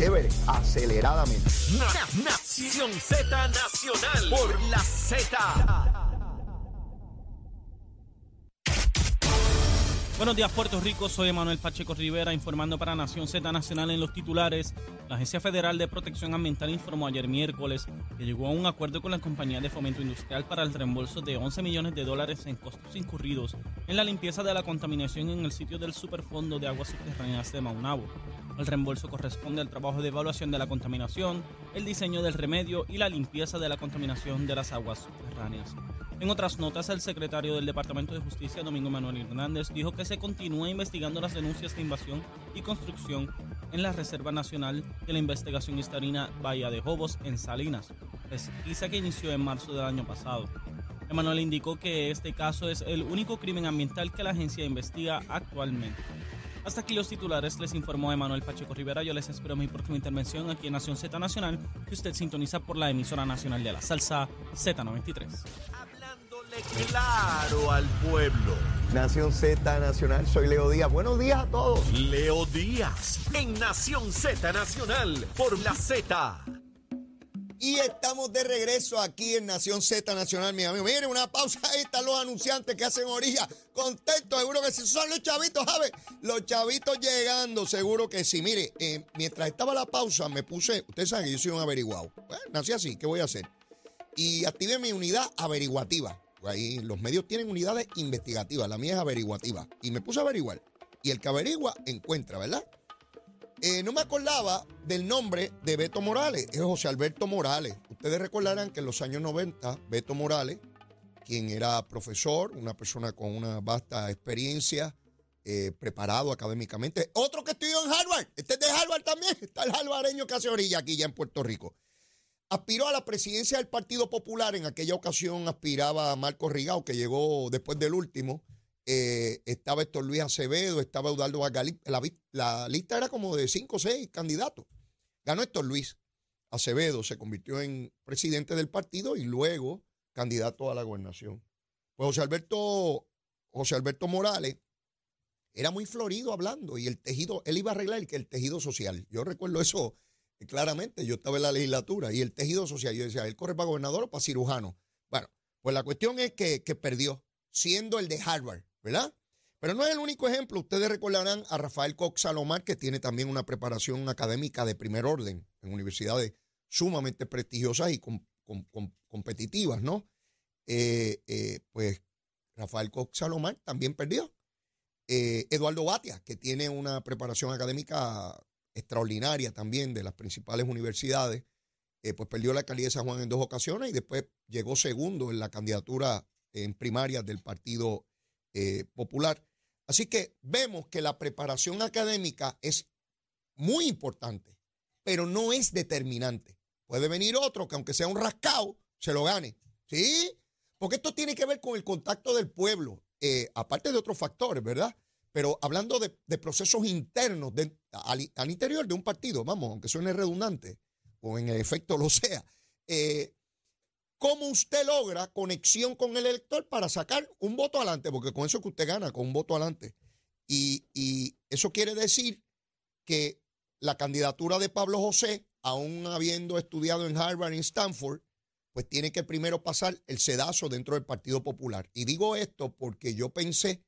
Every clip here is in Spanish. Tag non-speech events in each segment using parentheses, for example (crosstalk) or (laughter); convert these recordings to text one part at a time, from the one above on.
chévere, aceleradamente. Nación Z Nacional por la Z. Buenos días, Puerto Rico. Soy Manuel Pacheco Rivera informando para Nación Z Nacional en los titulares. La Agencia Federal de Protección Ambiental informó ayer miércoles que llegó a un acuerdo con la compañía de fomento industrial para el reembolso de 11 millones de dólares en costos incurridos en la limpieza de la contaminación en el sitio del Superfondo de Aguas Subterráneas de Maunabo. El reembolso corresponde al trabajo de evaluación de la contaminación, el diseño del remedio y la limpieza de la contaminación de las aguas subterráneas. En otras notas, el secretario del Departamento de Justicia, Domingo Manuel Hernández, dijo que se continúa investigando las denuncias de invasión y construcción en la Reserva Nacional de la Investigación Histarina Bahía de Jobos en Salinas, pesquisa que inició en marzo del año pasado. Emanuel indicó que este caso es el único crimen ambiental que la agencia investiga actualmente. Hasta aquí los titulares, les informó Emanuel Pacheco Rivera. Yo les espero mi próxima intervención aquí en Nación Z Nacional, que usted sintoniza por la emisora nacional de la salsa Z93. Hablándole claro al pueblo. Nación Z Nacional, soy Leo Díaz. Buenos días a todos. Leo Díaz en Nación Z Nacional por la Z. Y estamos de regreso aquí en Nación Z Nacional, mi amigo. Miren, una pausa, ahí están los anunciantes que hacen orilla. Contentos, seguro que sí. Son los chavitos, ¿sabes? Los chavitos llegando, seguro que sí. Mire, eh, mientras estaba la pausa, me puse, ustedes saben que yo soy un averiguado. Bueno, nací así, ¿qué voy a hacer? Y activé mi unidad averiguativa. Ahí los medios tienen unidades investigativas, la mía es averiguativa. Y me puse a averiguar. Y el que averigua, encuentra, ¿verdad? Eh, no me acordaba del nombre de Beto Morales, es José Alberto Morales. Ustedes recordarán que en los años 90, Beto Morales, quien era profesor, una persona con una vasta experiencia, eh, preparado académicamente, otro que estudió en Harvard, este es de Harvard también, (laughs) está el harvareño que hace orilla aquí ya en Puerto Rico. Aspiró a la presidencia del Partido Popular, en aquella ocasión aspiraba a Marco Rigao, que llegó después del último, eh, estaba Héctor Luis Acevedo, estaba Eudaldo Vargas. La, lista era como de cinco o seis candidatos. Ganó Héctor Luis Acevedo, se convirtió en presidente del partido y luego candidato a la gobernación. Pues José Alberto, José Alberto Morales era muy florido hablando y el tejido, él iba a arreglar el tejido social. Yo recuerdo eso claramente, yo estaba en la legislatura y el tejido social, yo decía, él corre para gobernador o para cirujano. Bueno, pues la cuestión es que, que perdió, siendo el de Harvard. ¿verdad? Pero no es el único ejemplo. Ustedes recordarán a Rafael Cox Salomar, que tiene también una preparación académica de primer orden en universidades sumamente prestigiosas y competitivas, ¿no? Eh, eh, pues Rafael Cox Salomar también perdió. Eh, Eduardo Batia, que tiene una preparación académica extraordinaria también de las principales universidades, pues perdió la alcaldía de San Juan en dos ocasiones y después llegó segundo en la candidatura en primaria del Partido eh, popular. Así que vemos que la preparación académica es muy importante, pero no es determinante. Puede venir otro que aunque sea un rascado, se lo gane. ¿Sí? Porque esto tiene que ver con el contacto del pueblo, eh, aparte de otros factores, ¿verdad? Pero hablando de, procesos internos al, interior de un partido, vamos, aunque suene redundante, o en efecto lo (laughs) sea, eh, ¿Cómo usted logra conexión con el elector para sacar un voto adelante? Porque con eso es que usted gana, con un voto adelante. Y, y eso quiere decir que la candidatura de Pablo José, aún habiendo estudiado en Harvard y Stanford, pues tiene que primero pasar el sedazo dentro del Partido Popular. Y digo esto porque yo pensé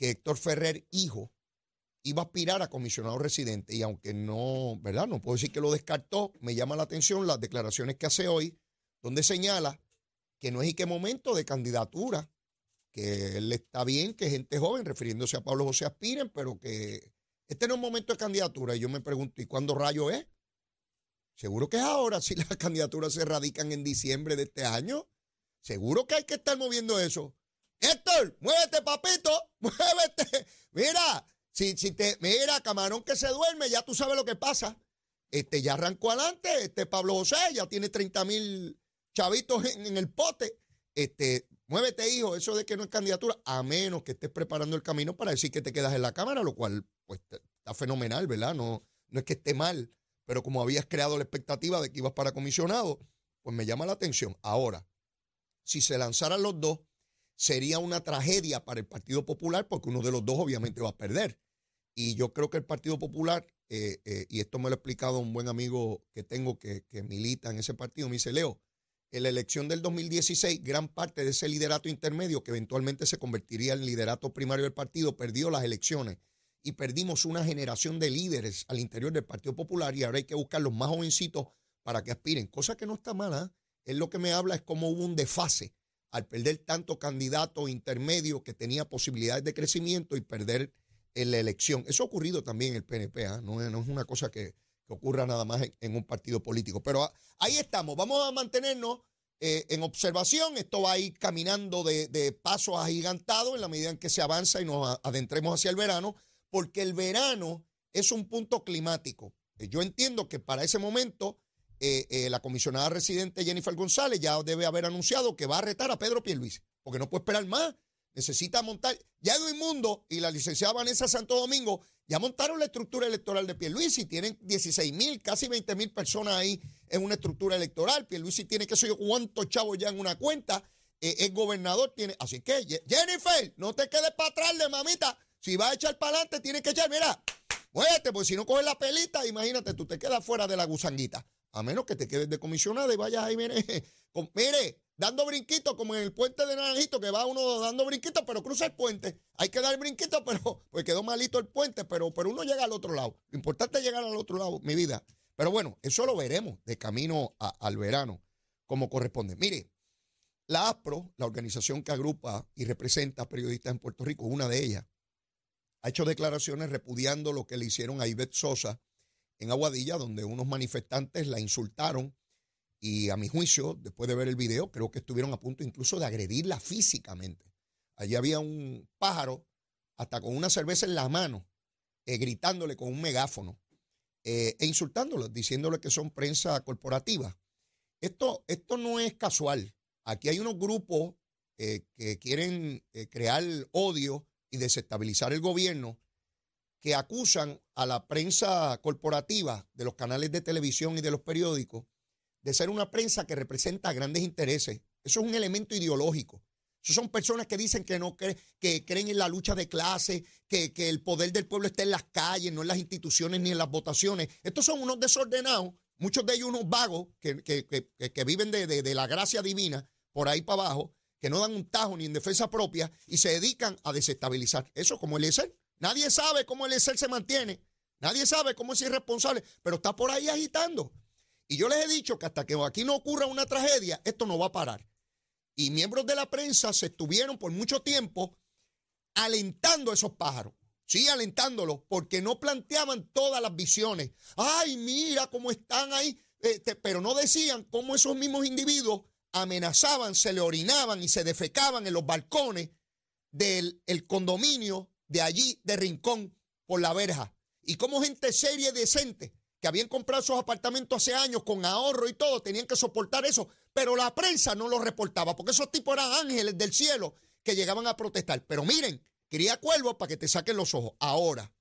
que Héctor Ferrer, hijo, iba a aspirar a comisionado residente. Y aunque no, ¿verdad? No puedo decir que lo descartó, me llama la atención las declaraciones que hace hoy donde señala que no es y qué momento de candidatura, que él está bien que gente joven, refiriéndose a Pablo José aspiren, pero que este no es un momento de candidatura. Y yo me pregunto, ¿y cuándo rayo es? Seguro que es ahora, (laughs) si las candidaturas se radican en diciembre de este año. Seguro que hay que estar moviendo eso. Héctor, muévete, papito, (laughs) muévete. Mira, si, si te, mira, camarón que se duerme, ya tú sabes lo que pasa. Este ya arrancó adelante, este Pablo José ya tiene 30 mil chavitos en, el pote. Este, muévete, hijo, eso de que no es candidatura, a menos que estés preparando el camino para decir que te quedas en la Cámara, lo cual pues está fenomenal, ¿verdad? No, no es que esté mal, pero como habías creado la expectativa de que ibas para comisionado, pues me llama la atención. Ahora, si se lanzaran los dos, sería una tragedia para el Partido Popular porque uno de los dos obviamente va a perder. Y yo creo que el Partido Popular eh, eh, y esto me lo ha explicado un buen amigo que tengo que, milita en ese partido, me dice, Leo, en la elección del 2016, gran parte de ese liderato intermedio, que eventualmente se convertiría en liderato primario del partido, perdió las elecciones y perdimos una generación de líderes al interior del Partido Popular y ahora hay que buscar los más jovencitos para que aspiren, cosa que no está mala. Él lo que me habla es cómo hubo un desfase al perder tanto candidato intermedio que tenía posibilidades de crecimiento y perder en la elección. Eso ha ocurrido también en el PNP, ¿ah? no, es una cosa que, ocurra nada más en, un partido político. Pero ah, ahí estamos, vamos a mantenernos eh, en observación, esto va a ir caminando de, de pasos agigantados en la medida en que se avanza y nos adentremos hacia el verano, porque el verano es un punto climático. Eh, yo entiendo que para ese momento eh, la comisionada residente Jennifer González ya debe haber anunciado que va a retar a Pedro Pierluisi, porque no puede esperar más necesita montar. Ya Edwin Mundo y la licenciada Vanessa Santo Domingo ya montaron la estructura electoral de Pierluisi. Tienen 16 mil, casi 20 mil personas ahí en una estructura electoral. Pierluisi tiene que yo cuántos chavos ya en una cuenta. Eh, es gobernador, tiene. Así que, Jennifer, no te quedes para atrás de mamita. Si vas a echar para adelante, tienes que echar. Mira, muévete, porque si no coges la pelita, imagínate, tú te quedas fuera de la gusanguita. A menos que te quedes de comisionada y vayas ahí, mire, (laughs) mire, dando brinquitos como en el puente de Naranjito, que va uno dando brinquitos, pero cruza el puente. Hay que dar brinquitos, (laughs) pero pues quedó malito el puente, pero, pero uno llega al otro lado. Lo importante es llegar al otro lado, mi vida. Pero bueno, eso lo veremos de camino al verano, como corresponde. Mire, la APRO, la organización que agrupa y representa a periodistas en Puerto Rico, una de ellas, ha hecho declaraciones repudiando lo que le hicieron a Ivette Sosa en Aguadilla, donde unos manifestantes la insultaron y a mi juicio, después de ver el video, creo que estuvieron a punto incluso de agredirla físicamente. Allí había un pájaro, hasta con una cerveza en la mano, eh, gritándole con un megáfono eh, e insultándolo, diciéndole que son prensa corporativa. Esto, esto no es casual. Aquí hay unos grupos eh, que quieren crear odio y desestabilizar el gobierno que acusan a la prensa corporativa de los canales de televisión y de los periódicos de ser una prensa que representa grandes intereses. Eso es un elemento ideológico. Eso son personas que dicen que no que creen en la lucha de clase, que, el poder del pueblo está en las calles, no en las instituciones ni en las votaciones. Estos son unos desordenados, muchos de ellos unos vagos que, viven de, de, la gracia divina por ahí para abajo, que no dan un tajo ni en defensa propia y se dedican a desestabilizar. Eso como el ESER. Nadie sabe cómo el ESER se mantiene. Nadie sabe cómo es irresponsable, pero está por ahí agitando. Y yo les he dicho que hasta que aquí no ocurra una tragedia, esto no va a parar. Y miembros de la prensa se estuvieron por mucho tiempo alentando a esos pájaros. Sí, alentándolos, porque no planteaban todas las visiones. Ay, mira cómo están ahí. Este, pero no decían cómo esos mismos individuos amenazaban, se le orinaban y se defecaban en los balcones del condominio de allí, de Rincón, por la verja. Y cómo gente seria y decente que habían comprado esos apartamentos hace años con ahorro y todo, tenían que soportar eso, pero la prensa no lo reportaba, porque esos tipos eran ángeles del cielo que llegaban a protestar. Pero miren, quería cuervos para que te saquen los ojos. Ahora,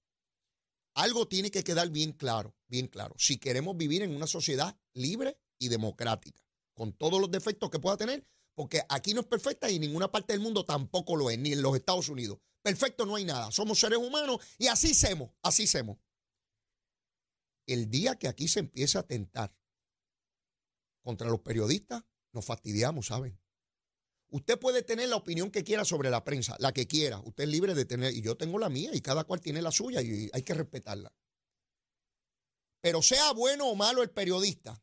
algo tiene que quedar bien claro, bien claro. Si queremos vivir en una sociedad libre y democrática, con todos los defectos que pueda tener, porque aquí no es perfecta y ninguna parte del mundo tampoco lo es, ni en los Estados Unidos. Perfecto no hay nada. Somos seres humanos y así somos, así somos el día que aquí se empiece a tentar contra los periodistas, nos fastidiamos, ¿saben? Usted puede tener la opinión que quiera sobre la prensa, la que quiera. Usted es libre de tener, y yo tengo la mía, y cada cual tiene la suya, y hay que respetarla. Pero sea bueno o malo el periodista,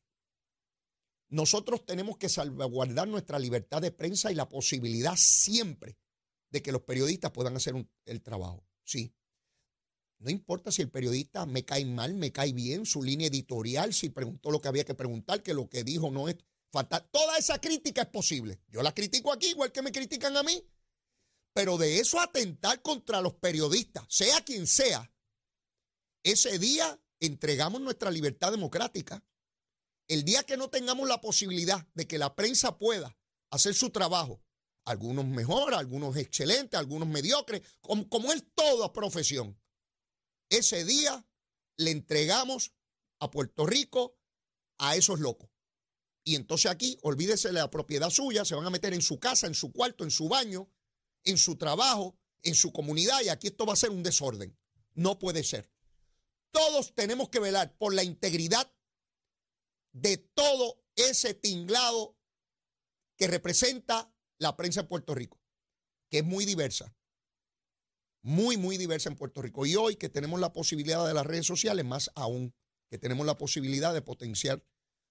nosotros tenemos que salvaguardar nuestra libertad de prensa y la posibilidad siempre de que los periodistas puedan hacer el trabajo. Sí, no importa si el periodista me cae mal, me cae bien, su línea editorial, si preguntó lo que había que preguntar, que lo que dijo no es fatal. Toda esa crítica es posible. Yo la critico aquí igual que me critican a mí. Pero de eso atentar contra los periodistas, sea quien sea, ese día entregamos nuestra libertad democrática. El día que no tengamos la posibilidad de que la prensa pueda hacer su trabajo, algunos mejor, algunos excelentes, algunos mediocres, como, es toda profesión, ese día le entregamos a Puerto Rico a esos locos. Y entonces aquí, olvídese de la propiedad suya, se van a meter en su casa, en su cuarto, en su baño, en su trabajo, en su comunidad, y aquí esto va a ser un desorden. No puede ser. todos tenemos que velar por la integridad de todo ese tinglado que representa la prensa en Puerto Rico, que es muy diversa, muy, muy diversa en Puerto Rico. Y hoy que tenemos la posibilidad de las redes sociales, más aún, que tenemos la posibilidad de potenciar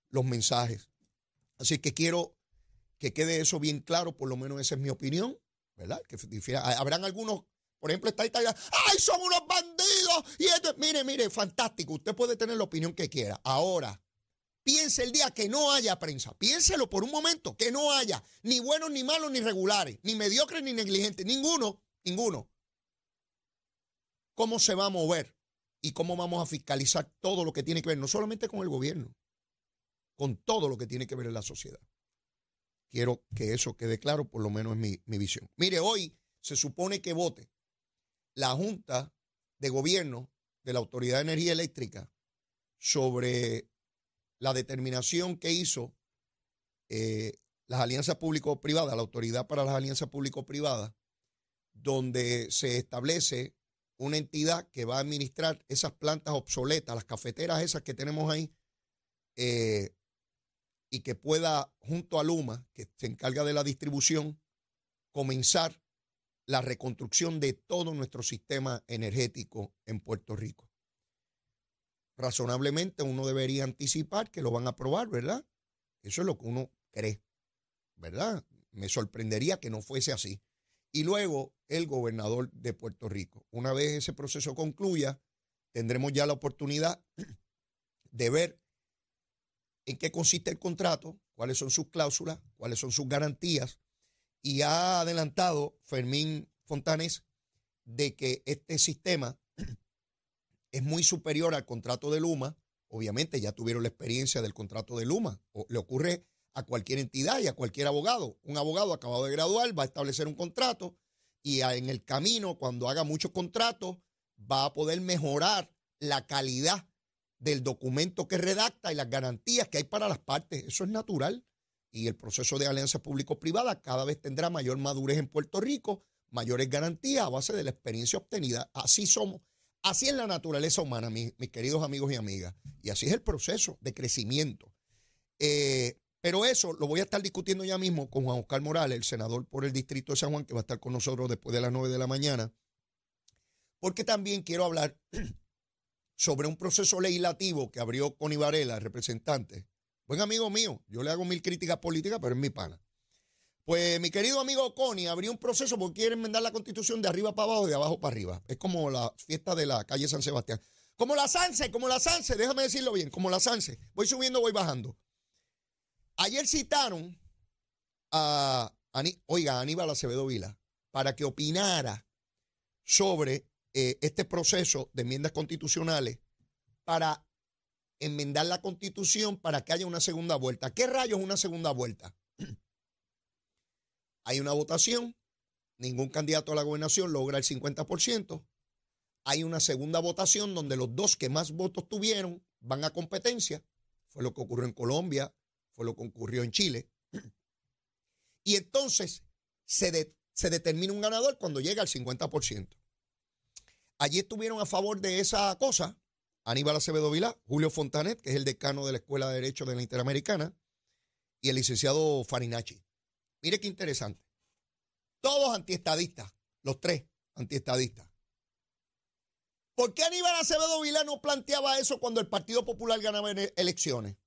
los mensajes. Así que quiero que quede eso bien claro, por lo menos esa es mi opinión, ¿verdad? Que habrán algunos, por ejemplo, está Italia, ¡ay, son unos bandidos! Y esto, mire, mire, fantástico, usted puede tener la opinión que quiera. Ahora, piense el día que no haya prensa, piénselo por un momento, que no haya ni buenos, ni malos, ni regulares, ni mediocres, ni negligentes, ninguno, ninguno. ¿Cómo se va a mover y cómo vamos a fiscalizar todo lo que tiene que ver, no solamente con el gobierno, con todo lo que tiene que ver en la sociedad? Quiero que eso quede claro, por lo menos es mi, mi visión. Mire, hoy se supone que vote la Junta de Gobierno de la Autoridad de Energía Eléctrica sobre la determinación que hizo eh, las alianzas público-privadas, la Autoridad para las Alianzas Público-Privadas, donde se establece una entidad que va a administrar esas plantas obsoletas, las cafeteras esas que tenemos ahí, eh, y que pueda, junto a Luma, que se encarga de la distribución, comenzar la reconstrucción de todo nuestro sistema energético en Puerto Rico. Razonablemente uno debería anticipar que lo van a aprobar, ¿verdad? Eso es lo que uno cree, ¿verdad? Me sorprendería que no fuese así. Y luego el gobernador de Puerto Rico. Una vez ese proceso concluya, tendremos ya la oportunidad de ver en qué consiste el contrato, cuáles son sus cláusulas, cuáles son sus garantías. Y ha adelantado Fermín Fontanes de que este sistema es muy superior al contrato de Luma. Obviamente ya tuvieron la experiencia del contrato de Luma. O le ocurre a cualquier entidad y a cualquier abogado. Un abogado acabado de graduar va a establecer un contrato y en el camino, cuando haga muchos contratos, va a poder mejorar la calidad del documento que redacta y las garantías que hay para las partes. Eso es natural. Y el proceso de alianza público-privada cada vez tendrá mayor madurez en Puerto Rico, mayores garantías a base de la experiencia obtenida. Así somos. Así es la naturaleza humana, mis, queridos amigos y amigas. Y así es el proceso de crecimiento. Eh, pero eso lo voy a estar discutiendo ya mismo con Juan Oscar Morales, el senador por el distrito de San Juan, que va a estar con nosotros después de las 9 de la mañana. Porque también quiero hablar (clears throat) sobre un proceso legislativo que abrió Connie Varela, el representante. Buen amigo mío, yo le hago mil críticas políticas, pero es mi pana. Pues mi querido amigo Connie abrió un proceso porque quiere enmendar la constitución de arriba para abajo y de abajo para arriba. Es como la fiesta de la calle San Sebastián. Como la Sanse, como la Sanse, déjame decirlo bien, como la Sanse. Voy subiendo, voy bajando. Ayer citaron a, oiga, Aníbal Acevedo Vila para que opinara sobre eh, este proceso de enmiendas constitucionales para enmendar la constitución para que haya una segunda vuelta. ¿Qué rayos una segunda vuelta? Hay una votación, ningún candidato a la gobernación logra el 50%. Hay una segunda votación donde los dos que más votos tuvieron van a competencia. Fue lo que ocurrió en Colombia, fue lo que ocurrió en Chile. Y entonces se, determina un ganador cuando llega al 50%. Allí estuvieron a favor de esa cosa Aníbal Acevedo Vilá, Julio Fontanet, que es el decano de la Escuela de Derecho de la Interamericana, y el licenciado Farinacci. Mire qué interesante. Todos antiestadistas, los tres antiestadistas. ¿Por qué Aníbal Acevedo Vilá no planteaba eso cuando el Partido Popular ganaba elecciones?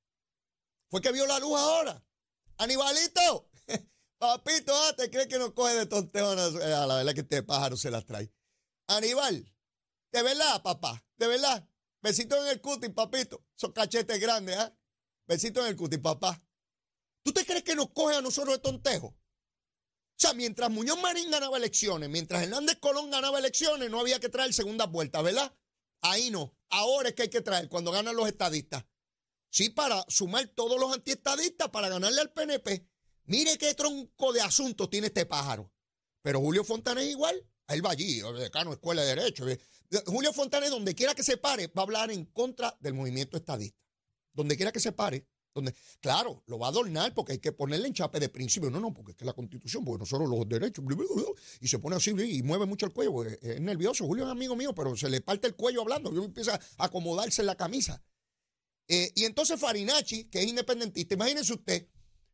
Fue que vio la luz ahora. Aníbalito, (laughs) papito, ah, ¿te crees que no coge de tonteo? A la verdad que este pájaro se las trae. Aníbal, de verdad, papá, de verdad. Besito en el cutis, papito. Son cachetes grandes, ¿ah? Besito en el cutis, papá. ¿Tú te crees que nos coge a nosotros de tontejo? O sea, mientras Muñoz Marín ganaba elecciones, mientras Hernández Colón ganaba elecciones, no había que traer segunda vuelta, ¿verdad? Ahí no. Ahora es que hay que traer cuando ganan los estadistas. Sí, para sumar todos los antiestadistas para ganarle al PNP. Mire qué tronco de asuntos tiene este pájaro. Pero Julio Fontana es igual. Él va allí, decano Escuela de Derecho. Julio Fontana, donde quiera que se pare, va a hablar en contra del movimiento estadista. Donde quiera que se pare, claro, lo va a adornar porque hay que ponerle en chape de principio. No, no, porque es que la constitución, porque nosotros los derechos, y se pone así y mueve mucho el cuello, es nervioso. Julio es amigo mío, pero se le parte el cuello hablando, y empieza a acomodarse la camisa. Eh, y entonces Farinacci, que es independentista, imagínense usted,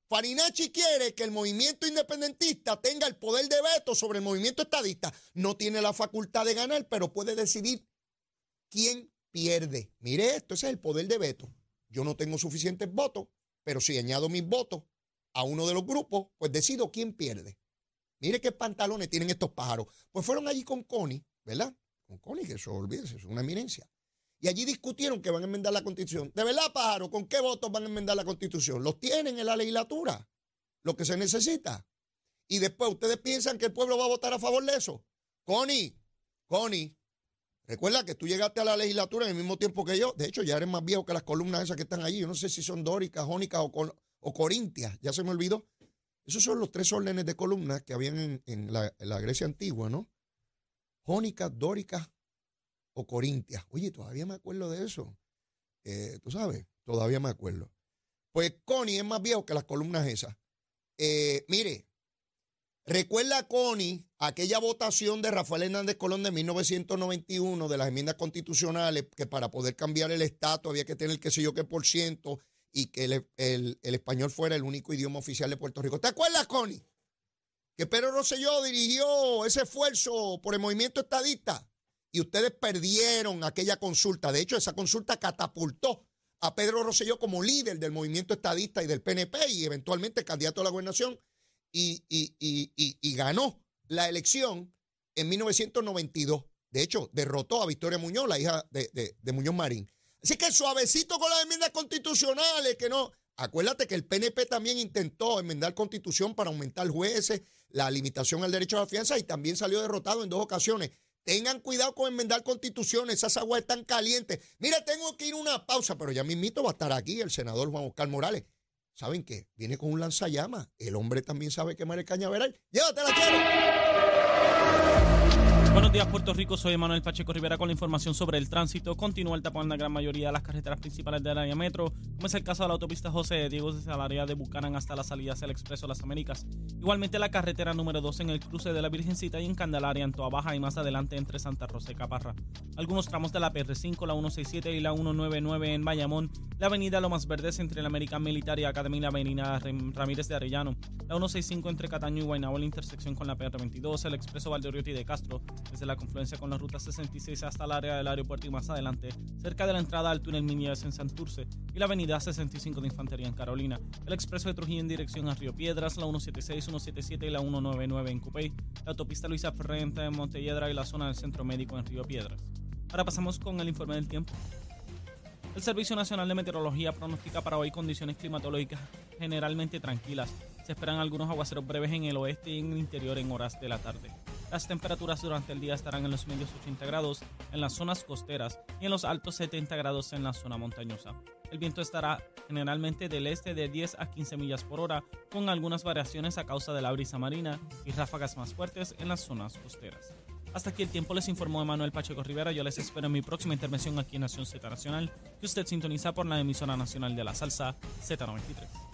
Farinacci quiere que el movimiento independentista tenga el poder de veto sobre el movimiento estadista. No tiene la facultad de ganar, pero puede decidir quién pierde. Mire esto, ese es el poder de veto. Yo no tengo suficientes votos, pero si añado mis votos a uno de los grupos, pues decido quién pierde. Mire qué pantalones tienen estos pájaros. Pues fueron allí con Connie, ¿verdad? Con Connie, que eso, olvídese, es una eminencia. Y allí discutieron que van a enmendar la constitución. ¿De verdad, pájaro? ¿Con qué votos van a enmendar la constitución? Los tienen en la legislatura, lo que se necesita. Y después ustedes piensan que el pueblo va a votar a favor de eso. Connie, Connie, recuerda que tú llegaste a la legislatura en el mismo tiempo que yo. De hecho, ya eres más viejo que las columnas esas que están allí. Yo no sé si son dóricas, jónicas o, corintias. Ya se me olvidó. Esos son los tres órdenes de columnas que habían en, la, en la, Grecia antigua, ¿no? Jónicas, dóricas o Corintias. Oye, todavía me acuerdo de eso. Eh, Tú sabes, todavía me acuerdo. Pues Connie es más viejo que las columnas esas. Eh, mire, recuerda Connie aquella votación de Rafael Hernández Colón de 1991 de las enmiendas constitucionales que para poder cambiar el estatus había que tener qué sé yo qué por ciento y que el, el español fuera el único idioma oficial de Puerto Rico. ¿Te acuerdas, Connie? Que Pedro Rosselló dirigió ese esfuerzo por el movimiento estadista y ustedes perdieron aquella consulta. De hecho, esa consulta catapultó a Pedro Rosselló como líder del movimiento estadista y del PNP y eventualmente candidato a la gobernación y, y, ganó la elección en 1992. De hecho, derrotó a Victoria Muñoz, la hija de, de Muñoz Marín. Así que suavecito con las enmiendas constitucionales, que no. Acuérdate que el PNP también intentó enmendar constitución para aumentar jueces, la limitación al derecho a la fianza y también salió derrotado en dos ocasiones. Tengan cuidado con enmendar constituciones, esas aguas están calientes. Mira, tengo que ir a una pausa, pero ya mismito va a estar aquí el senador Juan Oscar Morales. ¿Saben qué? Viene con un lanzallamas. El hombre también sabe quemar el cañaveral. Llévatela, quiero. Buenos días, Puerto Rico. Soy Manuel Pacheco Rivera con la información sobre el tránsito. Continúa el tapón en la gran mayoría de las carreteras principales del área metro, como es el caso de la autopista José Diego desde la área de Bucanan hasta la salida hacia el Expreso de las Américas. Igualmente la carretera número 2 en el cruce de la Virgencita y en Candelaria, en Toa Baja y más adelante entre Santa Rosa y Caparra. Algunos tramos de la PR5, la 167 y la 199 en Bayamón, la avenida Lomas Verdes entre la American Military Academy y la avenida Ramírez de Arellano, la 165 entre Cataño y Guaynabo, la intersección con la PR22, el Expreso Valdeoriotti de Castro, desde la confluencia con la ruta 66 hasta el área del aeropuerto y más adelante, cerca de la entrada al túnel Miñez en Santurce y la avenida 65 de Infantería en Carolina, el expreso de Trujillo en dirección a Río Piedras, la 176, 177 y la 199 en Cupey, la autopista Luisa Ferrente en Montelledra y la zona del Centro Médico en Río Piedras. Ahora pasamos con el informe del tiempo. El Servicio Nacional de Meteorología pronostica para hoy condiciones climatológicas generalmente tranquilas. Se esperan algunos aguaceros breves en el oeste y en el interior en horas de la tarde. Las temperaturas durante el día estarán en los medios 80 grados en las zonas costeras y en los altos 70 grados en la zona montañosa. El viento estará generalmente del este de 10 a 15 millas por hora, con algunas variaciones a causa de la brisa marina y ráfagas más fuertes en las zonas costeras. Hasta aquí el tiempo les informó Emanuel Pacheco Rivera. Yo les espero en mi próxima intervención aquí en Nación Z Nacional, que usted sintoniza por la emisora nacional de la salsa Z93.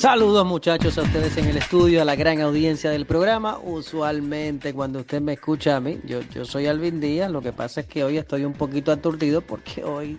Saludos muchachos a ustedes en el estudio, a la gran audiencia del programa. Usualmente cuando usted me escucha a mí, yo, yo soy Alvin Díaz, lo que pasa es que hoy estoy un poquito aturdido porque hoy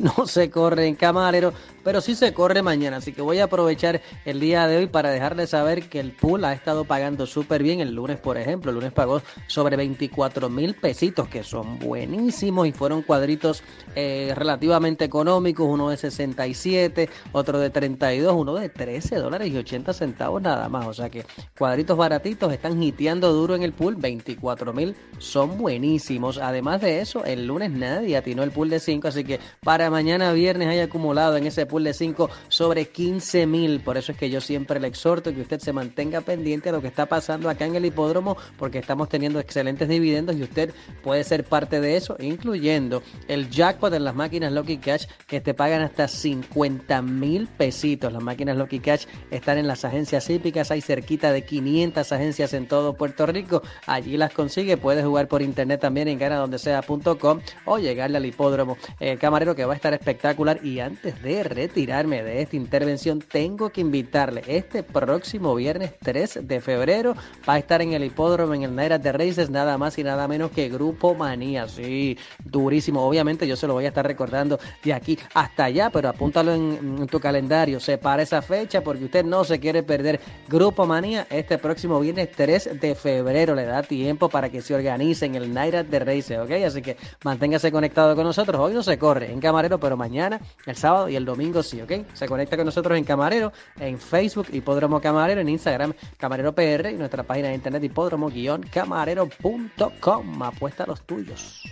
(laughs) no se corre en Camarero, pero sí se corre mañana. Así que voy a aprovechar el día de hoy para dejarles saber que el pool ha estado pagando súper bien. El lunes, por ejemplo, el lunes pagó sobre 24 mil pesitos, que son buenísimos y fueron cuadritos eh, relativamente económicos. Uno de 67, otro de 32, uno de 13 dólares y 80 centavos nada más. O sea que cuadritos baratitos están hiteando duro en el pool. 24 mil son buenísimos. Además de eso, el lunes nadie atinó el pool de 5, así que para mañana viernes hay acumulado en ese pool de 5 sobre 15 mil. Por eso es que yo siempre le exhorto que usted se mantenga pendiente a lo que está pasando acá en el hipódromo, porque estamos teniendo excelentes dividendos y usted puede ser parte de eso, incluyendo el jackpot en las máquinas Lucky Cash que te pagan hasta 50 mil pesitos. Las máquinas Lucky Cash están en las agencias hípicas, hay cerquita de 500 agencias en todo Puerto Rico. Allí las consigue, puedes jugar por internet también en ganadondesea.com o llegarle al hipódromo eh, camarero que va a estar espectacular. Y antes de retirarme de esta intervención, tengo que invitarle este próximo viernes 3 de febrero va a estar en el hipódromo en el Naira de Races, nada más y nada menos que Grupo Manía. Sí, durísimo. Obviamente yo se lo voy a estar recordando de aquí hasta allá, pero apúntalo en, tu calendario, separa esa fecha porque usted no se quiere perder Grupo Manía este próximo viernes 3 de febrero. Le da tiempo para que se organice en el Naira de Races, ¿ok? Así que manténgase conectado con nosotros. Hoy no se corre en Camarero, pero mañana, el sábado y el domingo sí, ¿ok? Se conecta con nosotros en Camarero, en Facebook Hipódromo Camarero, en Instagram Camarero PR y nuestra página de internet hipódromo-camarero.com. Apuesta a los tuyos.